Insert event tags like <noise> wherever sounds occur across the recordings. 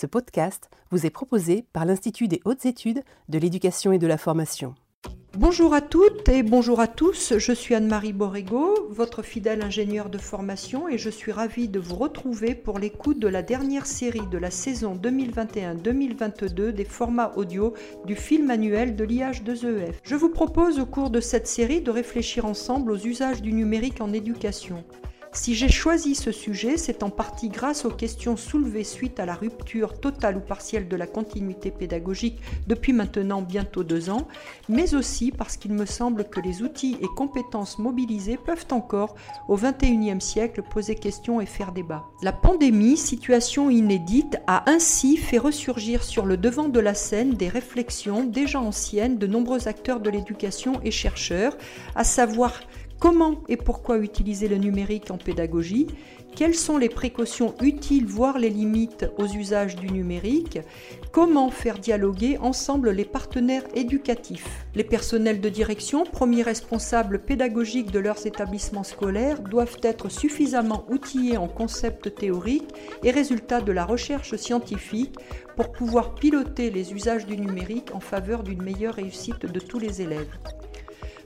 Ce podcast vous est proposé par l'Institut des hautes études de l'éducation et de la formation. Bonjour à toutes et bonjour à tous, je suis Anne-Marie Borrego, votre fidèle ingénieure de formation et je suis ravie de vous retrouver pour l'écoute de la dernière série de la saison 2021-2022 des formats audio du film annuel de l'IH2EF. Je vous propose au cours de cette série de réfléchir ensemble aux usages du numérique en éducation. Si j'ai choisi ce sujet, c'est en partie grâce aux questions soulevées suite à la rupture totale ou partielle de la continuité pédagogique depuis maintenant bientôt deux ans, mais aussi parce qu'il me semble que les outils et compétences mobilisés peuvent encore, au XXIe siècle, poser question et faire débat. La pandémie, situation inédite, a ainsi fait ressurgir sur le devant de la scène des réflexions déjà anciennes de nombreux acteurs de l'éducation et chercheurs, à savoir Comment et pourquoi utiliser le numérique en pédagogie Quelles sont les précautions utiles, voire les limites aux usages du numérique Comment faire dialoguer ensemble les partenaires éducatifs Les personnels de direction, premiers responsables pédagogiques de leurs établissements scolaires, doivent être suffisamment outillés en concepts théoriques et résultats de la recherche scientifique pour pouvoir piloter les usages du numérique en faveur d'une meilleure réussite de tous les élèves.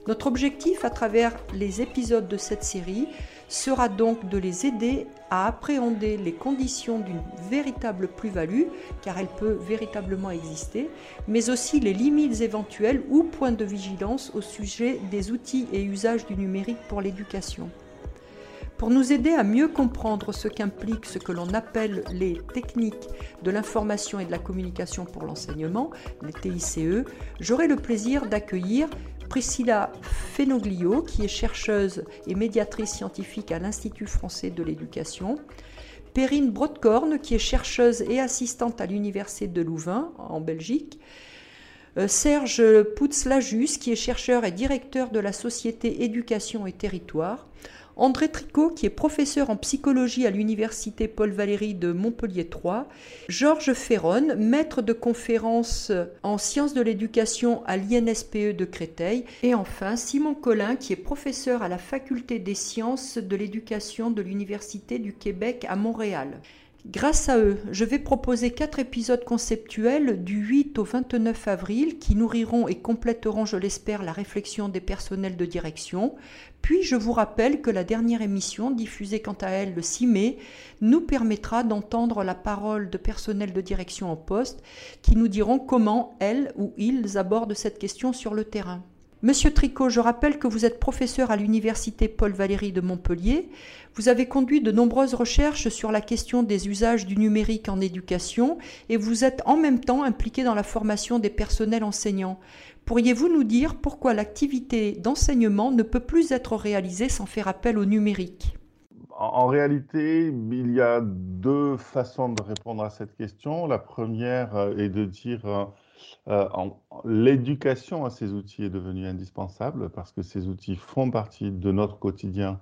Notre objectif à travers les épisodes de cette série sera donc de les aider à appréhender les conditions d'une véritable plus-value, car elle peut véritablement exister, mais aussi les limites éventuelles ou points de vigilance au sujet des outils et usages du numérique pour l'éducation. Pour nous aider à mieux comprendre ce qu'implique ce que l'on appelle les techniques de l'information et de la communication pour l'enseignement, les TICE, j'aurai le plaisir d'accueillir Priscilla Fenoglio, qui est chercheuse et médiatrice scientifique à l'Institut français de l'éducation. Perrine Brodkorn, qui est chercheuse et assistante à l'Université de Louvain, en Belgique. Euh, Serge Poutz-Lajus, qui est chercheur et directeur de la Société Éducation et Territoire. André Tricot, qui est professeur en psychologie à l'université Paul Valéry de Montpellier 3, Georges Ferron, maître de conférences en sciences de l'éducation à l'INSPE de Créteil, et enfin Simon Collin, qui est professeur à la faculté des sciences de l'éducation de l'Université du Québec à Montréal. Grâce à eux, je vais proposer quatre épisodes conceptuels du 8 au 29 avril qui nourriront et compléteront, je l'espère, la réflexion des personnels de direction. Puis je vous rappelle que la dernière émission, diffusée quant à elle le 6 mai, nous permettra d'entendre la parole de personnels de direction en poste qui nous diront comment elles ou ils abordent cette question sur le terrain. Monsieur Tricot, je rappelle que vous êtes professeur à l'université Paul Valéry de Montpellier. Vous avez conduit de nombreuses recherches sur la question des usages du numérique en éducation et vous êtes en même temps impliqué dans la formation des personnels enseignants. Pourriez-vous nous dire pourquoi l'activité d'enseignement ne peut plus être réalisée sans faire appel au numérique? En réalité, il y a deux façons de répondre à cette question. La première euh, est de dire euh, l'éducation à ces outils est devenue indispensable parce que ces outils font partie de notre quotidien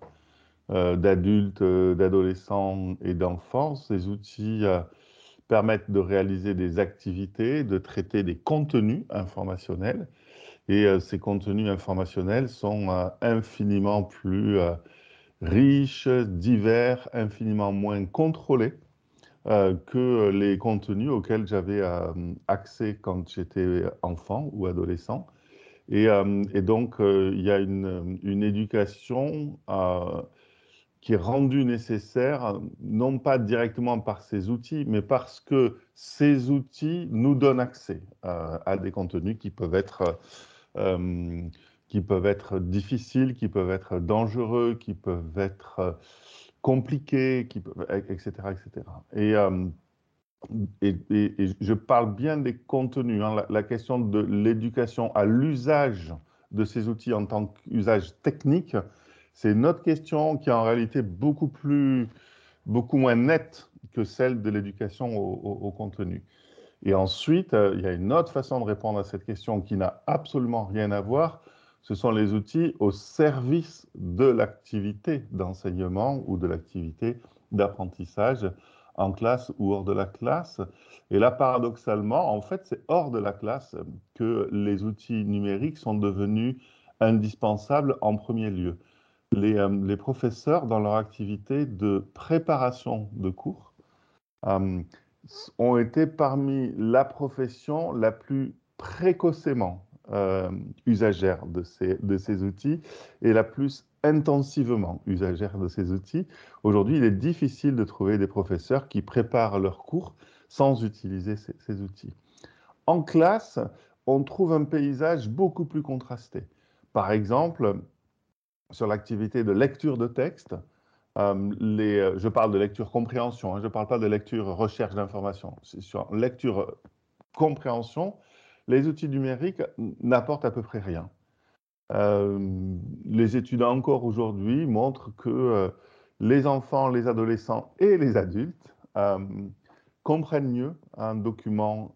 euh, d'adultes, euh, d'adolescents et d'enfants. Ces outils permettent de réaliser des activités, de traiter des contenus informationnels. Et ces contenus informationnels sont infiniment plus riches, divers, infiniment moins contrôlés euh, que les contenus auxquels j'avais euh, accès quand j'étais enfant ou adolescent. Et, euh, donc, il y a une, une éducation qui est rendue nécessaire, non pas directement par ces outils, mais parce que ces outils nous donnent accès à des contenus qui peuvent être qui peuvent être difficiles, qui peuvent être dangereux, qui peuvent être compliqués, qui, etc. etc. Euh, et, et, et, je parle bien des contenus, hein, la, question de l'éducation à l'usage de ces outils en tant qu'usage technique, c'est notre question qui est en réalité beaucoup plus, beaucoup moins nette que celle de l'éducation au, au, contenu. Et ensuite, euh, il y a une autre façon de répondre à cette question qui n'a absolument rien à voir, ce sont les outils au service de l'activité d'enseignement ou de l'activité d'apprentissage en classe ou hors de la classe. Et là, paradoxalement, en fait, c'est hors de la classe que les outils numériques sont devenus indispensables en premier lieu. Les, euh, professeurs, dans leur activité de préparation de cours, euh, ont été parmi la profession la plus précocement usagère de ces, outils et la plus intensivement usagère de ces outils. Aujourd'hui, il est difficile de trouver des professeurs qui préparent leurs cours sans utiliser ces, outils. En classe, on trouve un paysage beaucoup plus contrasté. Par exemple, sur l'activité de lecture de texte, euh, euh, je parle de lecture compréhension, hein, je ne parle pas de lecture recherche d'information. Sur lecture compréhension, les outils numériques n'apportent à peu près rien. Euh, les études encore aujourd'hui montrent que les enfants, les adolescents et les adultes comprennent mieux un document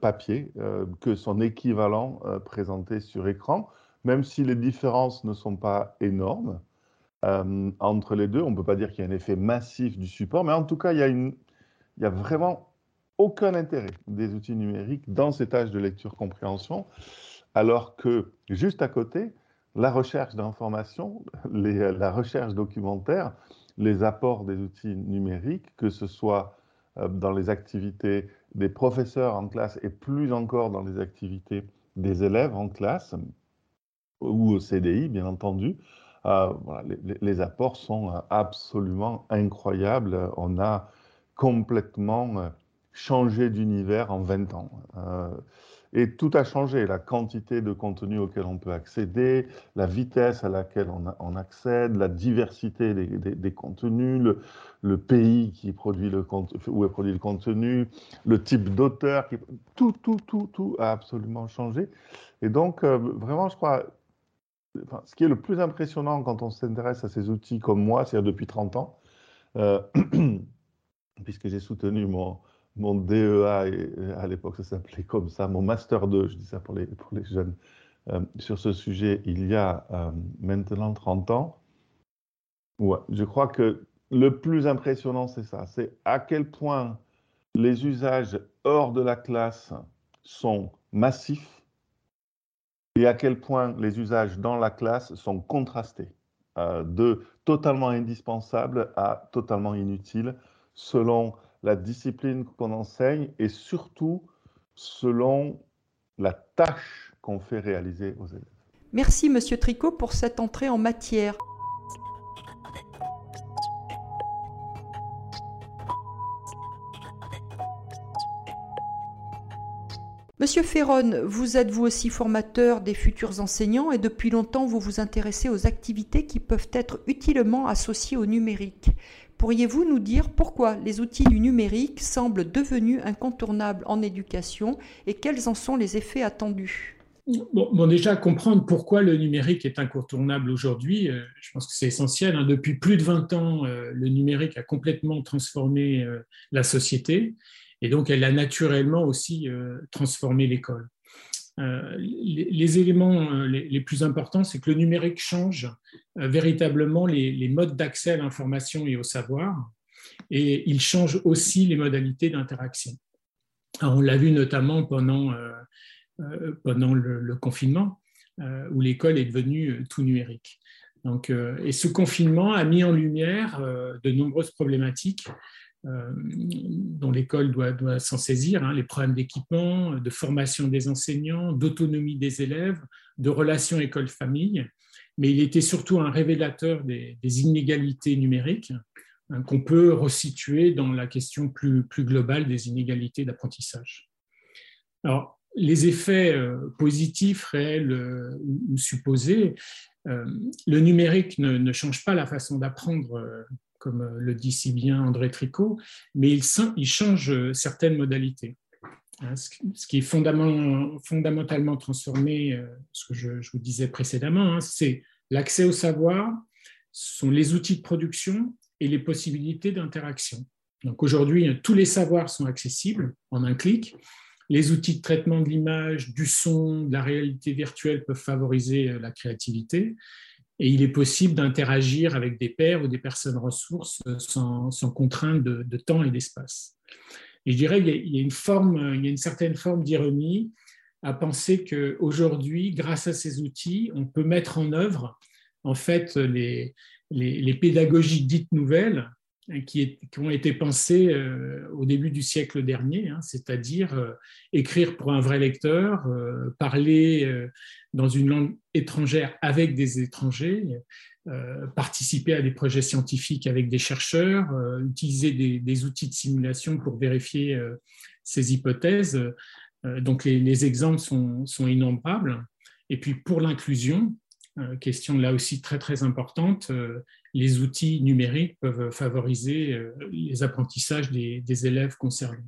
papier que son équivalent présenté sur écran, même si les différences ne sont pas énormes. Euh, entre les deux. On ne peut pas dire qu'il y a un effet massif du support, mais en tout cas, il y a vraiment aucun intérêt des outils numériques dans ces tâches de lecture-compréhension, alors que juste à côté, la recherche d'informations, <laughs> la recherche documentaire, les apports des outils numériques, que ce soit euh, dans les activités des professeurs en classe et plus encore dans les activités des élèves en classe ou au CDI, bien entendu, euh, les, apports sont euh, absolument incroyables. On a complètement euh, changé d'univers en 20 ans. et tout a changé, la quantité de contenu auquel on peut accéder, la vitesse à laquelle on, accède, la diversité des, contenus, le, pays qui produit le où est produit le contenu, le type d'auteur, tout, tout, tout, tout a absolument changé. Et donc, vraiment, je crois, ce qui est le plus impressionnant quand on s'intéresse à ces outils comme moi, c'est-à-dire depuis 30 ans, euh, <clears throat> puisque j'ai soutenu mon, mon DEA, et à l'époque ça s'appelait comme ça, mon Master 2, je dis ça pour les, pour les jeunes, euh, sur ce sujet il y a euh, maintenant 30 ans. Ouais, je crois que le plus impressionnant, c'est ça, c'est à quel point les usages hors de la classe sont massifs et à quel point les usages dans la classe sont contrastés, euh, de totalement indispensables à totalement inutiles, selon la discipline qu'on enseigne et surtout selon la tâche qu'on fait réaliser aux élèves. Merci Monsieur Tricot pour cette entrée en matière. Monsieur Ferron, vous êtes vous aussi formateur des futurs enseignants et depuis longtemps vous vous intéressez aux activités qui peuvent être utilement associées au numérique. Pourriez-vous nous dire pourquoi les outils du numérique semblent devenus incontournables en éducation et quels en sont les effets attendus? Bon, déjà, comprendre pourquoi le numérique est incontournable aujourd'hui, euh, je pense que c'est essentiel. Hein. Depuis plus de 20 ans, euh, le numérique a complètement transformé euh, la société. Et donc, elle a naturellement aussi transformé l'école. Euh, les, éléments euh, les, plus importants, c'est que le numérique change véritablement les, modes d'accès à l'information et au savoir, et il change aussi les modalités d'interaction. On l'a vu notamment pendant, pendant le, confinement, où l'école est devenue tout numérique. Donc, et ce confinement a mis en lumière de nombreuses problématiques euh, dont l'école doit, s'en saisir, hein, les problèmes d'équipement, de formation des enseignants, d'autonomie des élèves, de relations école-famille, mais il était surtout un révélateur des, inégalités numériques hein, qu'on peut resituer dans la question plus, globale des inégalités d'apprentissage. Alors, les effets euh, positifs, réels euh, ou supposés, le numérique ne, change pas la façon d'apprendre comme euh, le dit si bien André Tricot, mais il, change euh, certaines modalités. Hein, ce qui est fondamentalement, transformé, euh, ce que je, vous disais précédemment, hein, c'est l'accès au savoir, sont les outils de production et les possibilités d'interaction. Donc aujourd'hui, tous les savoirs sont accessibles en un clic. Les outils de traitement de l'image, du son, de la réalité virtuelle peuvent favoriser la créativité et il est possible d'interagir avec des pairs ou des personnes ressources sans, contrainte de, temps et d'espace. Et je dirais qu'il y a une y a une certaine forme d'ironie à penser qu'aujourd'hui, grâce à ces outils, on peut mettre en œuvre en fait les, les, pédagogies dites nouvelles qui, ont été pensés euh, au début du siècle dernier, hein, c'est-à-dire euh, écrire pour un vrai lecteur, euh, parler dans une langue étrangère avec des étrangers, participer à des projets scientifiques avec des chercheurs, utiliser des, outils de simulation pour vérifier ces hypothèses. donc les, exemples sont, innombrables. Et puis pour l'inclusion, question là aussi très très importante, les outils numériques peuvent favoriser euh, les apprentissages des, élèves concernés.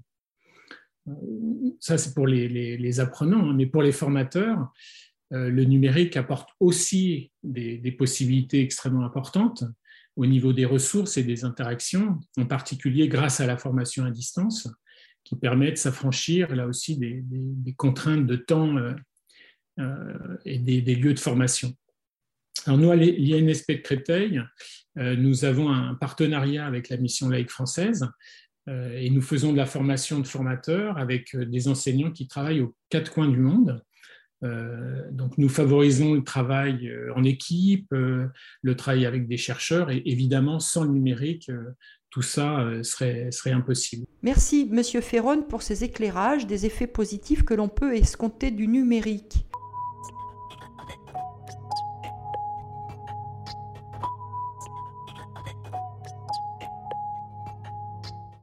Euh, ça, c'est pour les, apprenants, hein, mais pour les formateurs, euh, le numérique apporte aussi des, possibilités extrêmement importantes au niveau des ressources et des interactions, en particulier grâce à la formation à distance, qui permet de s'affranchir là aussi des, contraintes de temps et des, lieux de formation. Alors nous, à l'INSP de Créteil, euh, nous avons un partenariat avec la mission laïque française euh, et nous faisons de la formation de formateurs avec euh, des enseignants qui travaillent aux quatre coins du monde. donc nous favorisons le travail en équipe, le travail avec des chercheurs et évidemment sans le numérique, tout ça serait, serait impossible. Merci Monsieur Ferron pour ces éclairages des effets positifs que l'on peut escompter du numérique.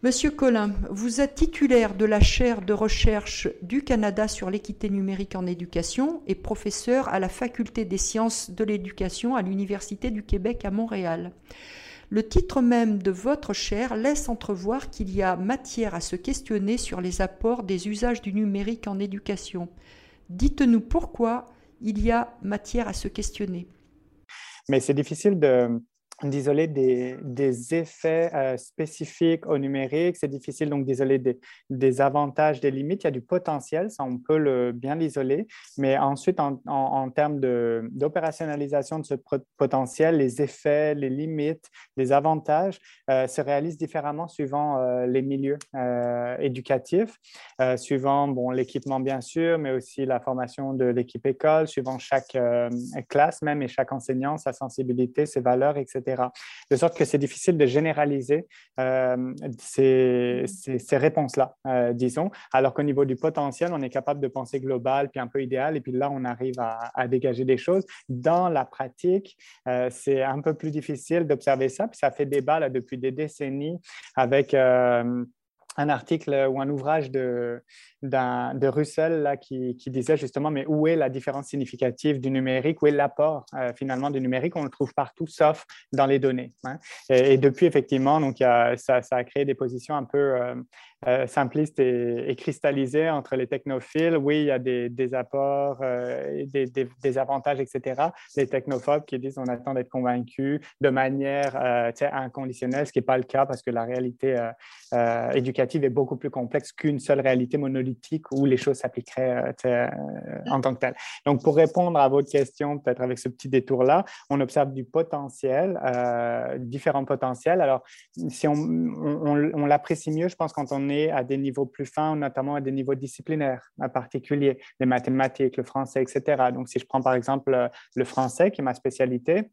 Monsieur Collin, vous êtes titulaire de la chaire de recherche du Canada sur l'équité numérique en éducation et professeur à la Faculté des sciences de l'éducation à l'Université du Québec à Montréal. Le titre même de votre chaire laisse entrevoir qu'il y a matière à se questionner sur les apports des usages du numérique en éducation. Dites-nous pourquoi il y a matière à se questionner. Mais c'est difficile de, d'isoler des, des, effets euh, spécifiques au numérique. C'est difficile donc d'isoler des, des, avantages, des limites. Il y a du potentiel, ça on peut bien l'isoler. Mais ensuite, en, en, termes d'opérationnalisation de, ce potentiel, les effets, les limites, les avantages euh, se réalisent différemment suivant euh, les milieux éducatifs, suivant bon, l'équipement bien sûr, mais aussi la formation de l'équipe école, suivant chaque classe même et chaque enseignant, sa sensibilité, ses valeurs, etc. De sorte que c'est difficile de généraliser euh, ces, réponses-là, euh, disons, alors qu'au niveau du potentiel, on est capable de penser global, puis un peu idéal, et puis là, on arrive à, dégager des choses. Dans la pratique, euh, c'est un peu plus difficile d'observer ça, puis ça fait débat là, depuis des décennies avec un article ou un ouvrage de, de Russell là, qui, disait justement, mais où est la différence significative du numérique, où est l'apport euh, finalement du numérique? On le trouve partout, sauf dans les données. Hein. Et, depuis, effectivement, donc, ça, ça, a créé des positions un peu euh, euh, simplistes et, cristallisées entre les technophiles. Oui, il y a des, des apports, des, des, avantages, etc. Les technophobes qui disent on attend d'être convaincus de manière inconditionnelle, ce qui n'est pas le cas parce que la réalité éducative est beaucoup plus complexe qu'une seule réalité monolithique où les choses s'appliqueraient euh, euh, en tant que telles. Donc, pour répondre à votre question, peut-être avec ce petit détour-là, on observe du potentiel, euh, différents potentiels. Alors, si on, on, l'apprécie mieux, je pense, quand on est à des niveaux plus fins, notamment à des niveaux disciplinaires en particulier, les mathématiques, le français, etc. Donc, si je prends par exemple le français, qui est ma spécialité,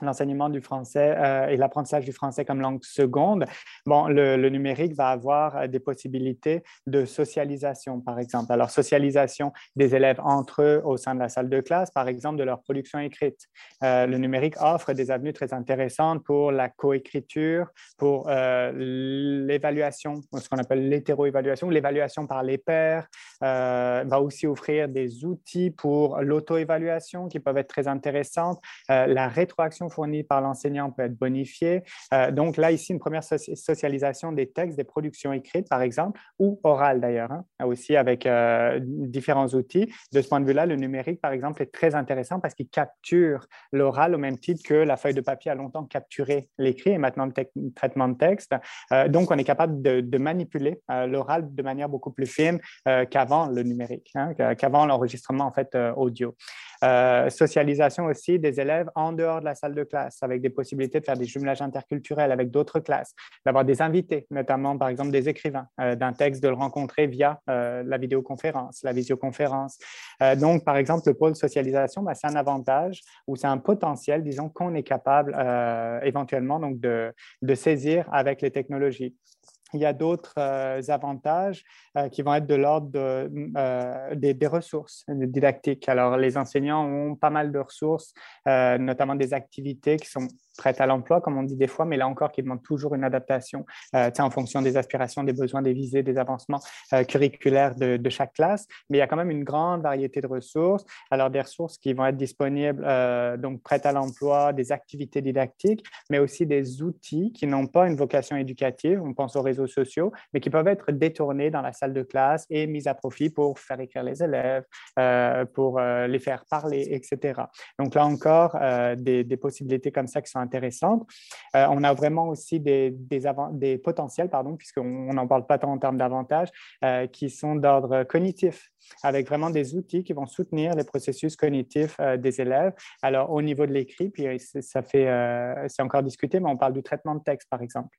l'enseignement du français euh, et l'apprentissage du français comme langue seconde, bon, le, numérique va avoir euh, des possibilités de socialisation, par exemple. Alors, socialisation des élèves entre eux au sein de la salle de classe, par exemple, de leur production écrite. Euh, le numérique offre des avenues très intéressantes pour la coécriture, pour l'évaluation, ce qu'on appelle l'hétéroévaluation, l'évaluation par les pairs, va aussi offrir des outils pour l'auto-évaluation qui peuvent être très intéressantes, la rétroaction fournie par l'enseignant peut être bonifiée. Euh, donc là, ici, une première socialisation des textes, des productions écrites, par exemple, ou orales d'ailleurs, hein, aussi avec euh, différents outils. De ce point de vue-là, le numérique, par exemple, est très intéressant parce qu'il capture l'oral au même titre que la feuille de papier a longtemps capturé l'écrit et maintenant le traitement de texte. Euh, donc, on est capable de, manipuler l'oral de manière beaucoup plus fine qu'avant le numérique, hein, qu'avant l'enregistrement en fait audio. socialisation aussi des élèves en dehors de la salle de classe, avec des possibilités de faire des jumelages interculturels avec d'autres classes, d'avoir des invités, notamment par exemple des écrivains, euh, d'un texte, de le rencontrer via euh, la vidéoconférence, la visioconférence. donc, par exemple, le pôle socialisation, bah, c'est un avantage ou c'est un potentiel, disons, qu'on est capable éventuellement donc, de, de saisir avec les technologies. Il y a d'autres euh, avantages euh, qui vont être de l'ordre euh, des, ressources didactiques. Alors, les enseignants ont pas mal de ressources, notamment des activités qui sont prête à l'emploi, comme on dit des fois, mais là encore, qui demande toujours une adaptation euh, en fonction des aspirations, des besoins, des visées, des avancements euh, curriculaires de, chaque classe. Mais il y a quand même une grande variété de ressources. Alors, des ressources qui vont être disponibles, euh, donc prêtes à l'emploi, des activités didactiques, mais aussi des outils qui n'ont pas une vocation éducative. On pense aux réseaux sociaux, mais qui peuvent être détournés dans la salle de classe et mis à profit pour faire écrire les élèves, pour les faire parler, etc. Donc, là encore, des, des possibilités comme ça qui sont intéressantes. Euh, on a vraiment aussi des, des, potentiels, pardon, puisqu'on n'en parle pas tant en termes d'avantages, euh, qui sont d'ordre cognitif, avec vraiment des outils qui vont soutenir les processus cognitifs euh, des élèves. Alors, au niveau de l'écrit, puis ça fait, c'est encore discuté, mais on parle du traitement de texte, par exemple.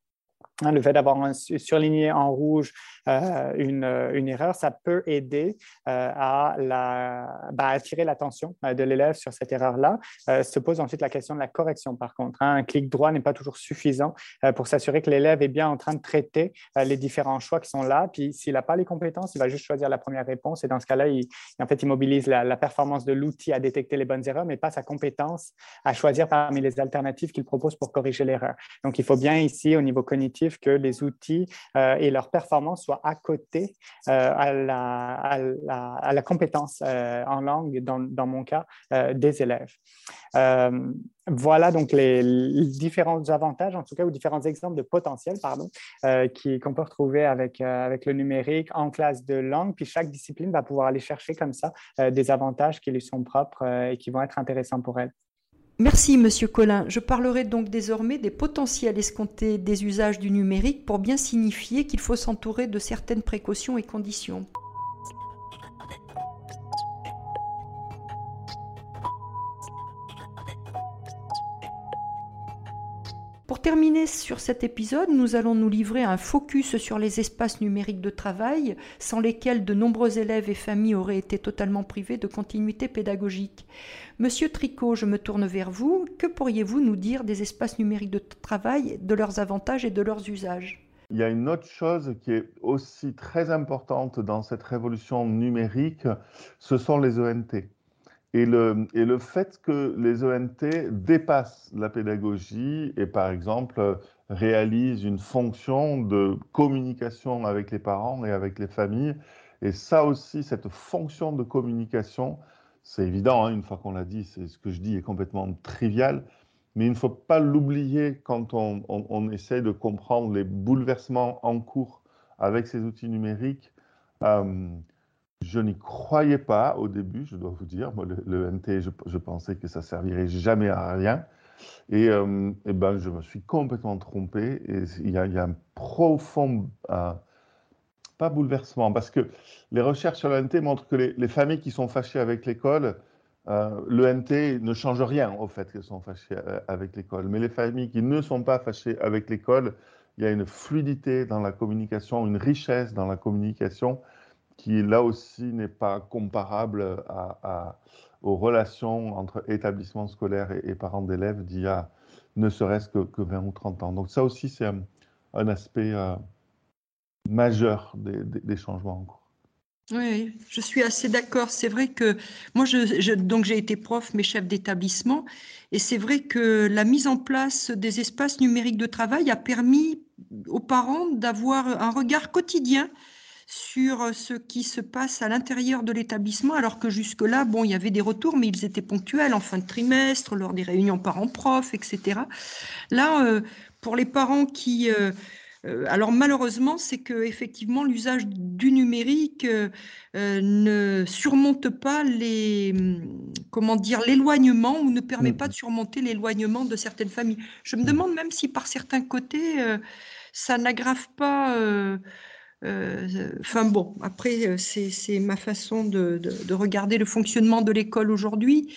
Hein, le fait d'avoir surligné en rouge euh, une, une, erreur, ça peut aider euh, à la, bah, attirer l'attention euh, de l'élève sur cette erreur-là. se pose ensuite la question de la correction, par contre. Hein. Un clic droit n'est pas toujours suffisant pour s'assurer que l'élève est bien en train de traiter les différents choix qui sont là. Puis s'il n'a pas les compétences, il va juste choisir la première réponse. Et dans ce cas-là, il, en fait, il mobilise la performance de l'outil à détecter les bonnes erreurs, mais pas sa compétence à choisir parmi les alternatives qu'il propose pour corriger l'erreur. Donc, il faut bien ici, au niveau cognitif, que les outils euh, et leur performance soient à côté euh, à la, compétence euh, en langue, dans, dans mon cas, des élèves. voilà donc les, différents avantages, en tout cas, ou différents exemples de potentiel, pardon, qu'on peut retrouver avec, avec le numérique en classe de langue. Puis chaque discipline va pouvoir aller chercher comme ça des avantages qui lui sont propres et qui vont être intéressants pour elle. Merci, Monsieur Collin. Je parlerai donc désormais des potentiels escomptés des usages du numérique pour bien signifier qu'il faut s'entourer de certaines précautions et conditions. Pour terminer sur cet épisode, nous allons nous livrer un focus sur les espaces numériques de travail, sans lesquels de nombreux élèves et familles auraient été totalement privés de continuité pédagogique. Monsieur Tricot, je me tourne vers vous. Que pourriez-vous nous dire des espaces numériques de travail, de leurs avantages et de leurs usages? Il y a une autre chose qui est aussi très importante dans cette révolution numérique, ce sont les ENT. Et le, fait que les ENT dépassent la pédagogie et par exemple réalisent une fonction de communication avec les parents et avec les familles, et ça aussi, cette fonction de communication, c'est évident, hein, une fois qu'on l'a dit, c'est ce que je dis est complètement trivial, mais il ne faut pas l'oublier quand on, on, essaie de comprendre les bouleversements en cours avec ces outils numériques. Euh, je n'y croyais pas au début, je dois vous dire. Moi, le, NT, je, pensais que ça servirait jamais à rien. Et, euh, ben, je me suis complètement trompé. Et il y a, un profond, euh, pas bouleversement, parce que les recherches sur le NT montrent que les, familles qui sont fâchées avec l'école, euh, le NT ne change rien au fait qu'elles sont fâchées avec l'école. Mais les familles qui ne sont pas fâchées avec l'école, il y a une fluidité dans la communication, une richesse dans la communication qui là aussi n'est pas comparable aux relations entre établissements scolaires et, parents d'élèves d'il y a ne serait-ce que, 20 ou 30 ans. Donc ça aussi, c'est un, aspect euh, majeur des, changements en cours. Oui, je suis assez d'accord. C'est vrai que moi, donc j'ai été prof, mais chef d'établissement, et c'est vrai que la mise en place des espaces numériques de travail a permis aux parents d'avoir un regard quotidien sur euh, ce qui se passe à l'intérieur de l'établissement, alors que jusque-là, bon, il y avait des retours, mais ils étaient ponctuels en fin de trimestre, lors des réunions parents-prof, etc. Là, euh, pour les parents qui... Euh, alors malheureusement, c'est que effectivement l'usage du numérique ne surmonte pas les comment dire l'éloignement ou ne permet pas de surmonter l'éloignement de certaines familles. Je me demande même si par certains côtés ça n'aggrave pas euh, enfin bon, après, euh, c'est ma façon de, regarder le fonctionnement de l'école aujourd'hui.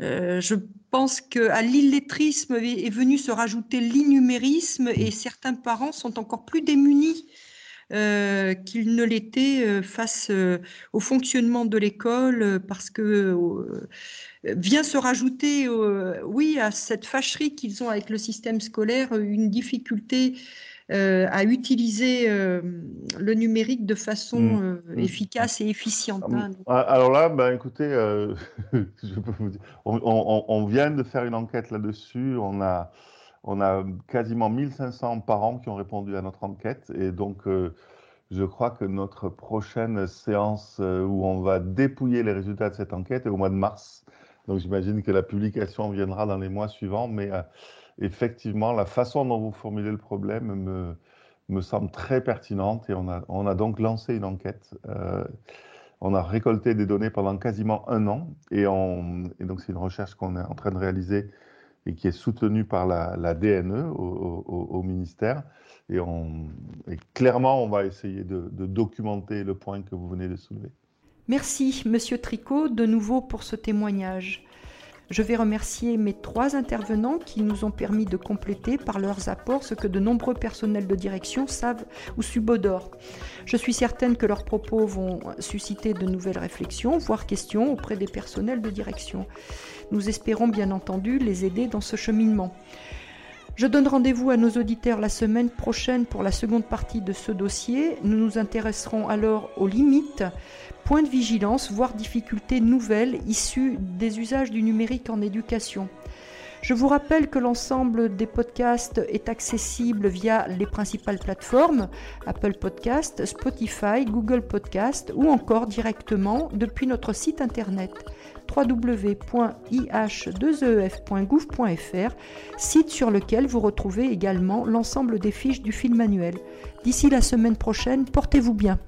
je pense qu'à l'illettrisme est venu se rajouter l'innumérisme et certains parents sont encore plus démunis euh, qu'il ne l'était euh, face euh, au fonctionnement de l'école, parce que vient se rajouter, oui, à cette fâcherie qu'ils ont avec le système scolaire, une difficulté à utiliser le numérique de façon mmh. Mmh. efficace et efficiente. Hein, ah, alors là, ben, écoutez, <laughs> je peux vous dire, on, on, vient de faire une enquête là-dessus. On a on a quasiment 1500 parents qui ont répondu à notre enquête et donc euh, je crois que notre prochaine séance euh, où on va dépouiller les résultats de cette enquête est au mois de mars. Donc j'imagine que la publication viendra dans les mois suivants, mais euh, effectivement, la façon dont vous formulez le problème me, me semble très pertinente et on a, on a donc lancé une enquête. on a récolté des données pendant quasiment un an et, on, et donc c'est une recherche qu'on est en train de réaliser et qui est soutenu par la, DNE au, ministère. Et, clairement, on va essayer de, de, documenter le point que vous venez de soulever. Merci, Monsieur Tricot, de nouveau pour ce témoignage. Je vais remercier mes trois intervenants qui nous ont permis de compléter par leurs apports ce que de nombreux personnels de direction savent ou subodorent. Je suis certaine que leurs propos vont susciter de nouvelles réflexions, voire questions auprès des personnels de direction. Nous espérons bien entendu les aider dans ce cheminement. Je donne rendez-vous à nos auditeurs la semaine prochaine pour la seconde partie de ce dossier. Nous nous intéresserons alors aux limites, points de vigilance, voire difficultés nouvelles issues des usages du numérique en éducation. Je vous rappelle que l'ensemble des podcasts est accessible via les principales plateformes Apple Podcast, Spotify, Google Podcast ou encore directement depuis notre site internet www.ih2ef.gouv.fr, site sur lequel vous retrouvez également l'ensemble des fiches du film manuel. D'ici la semaine prochaine, portez-vous bien.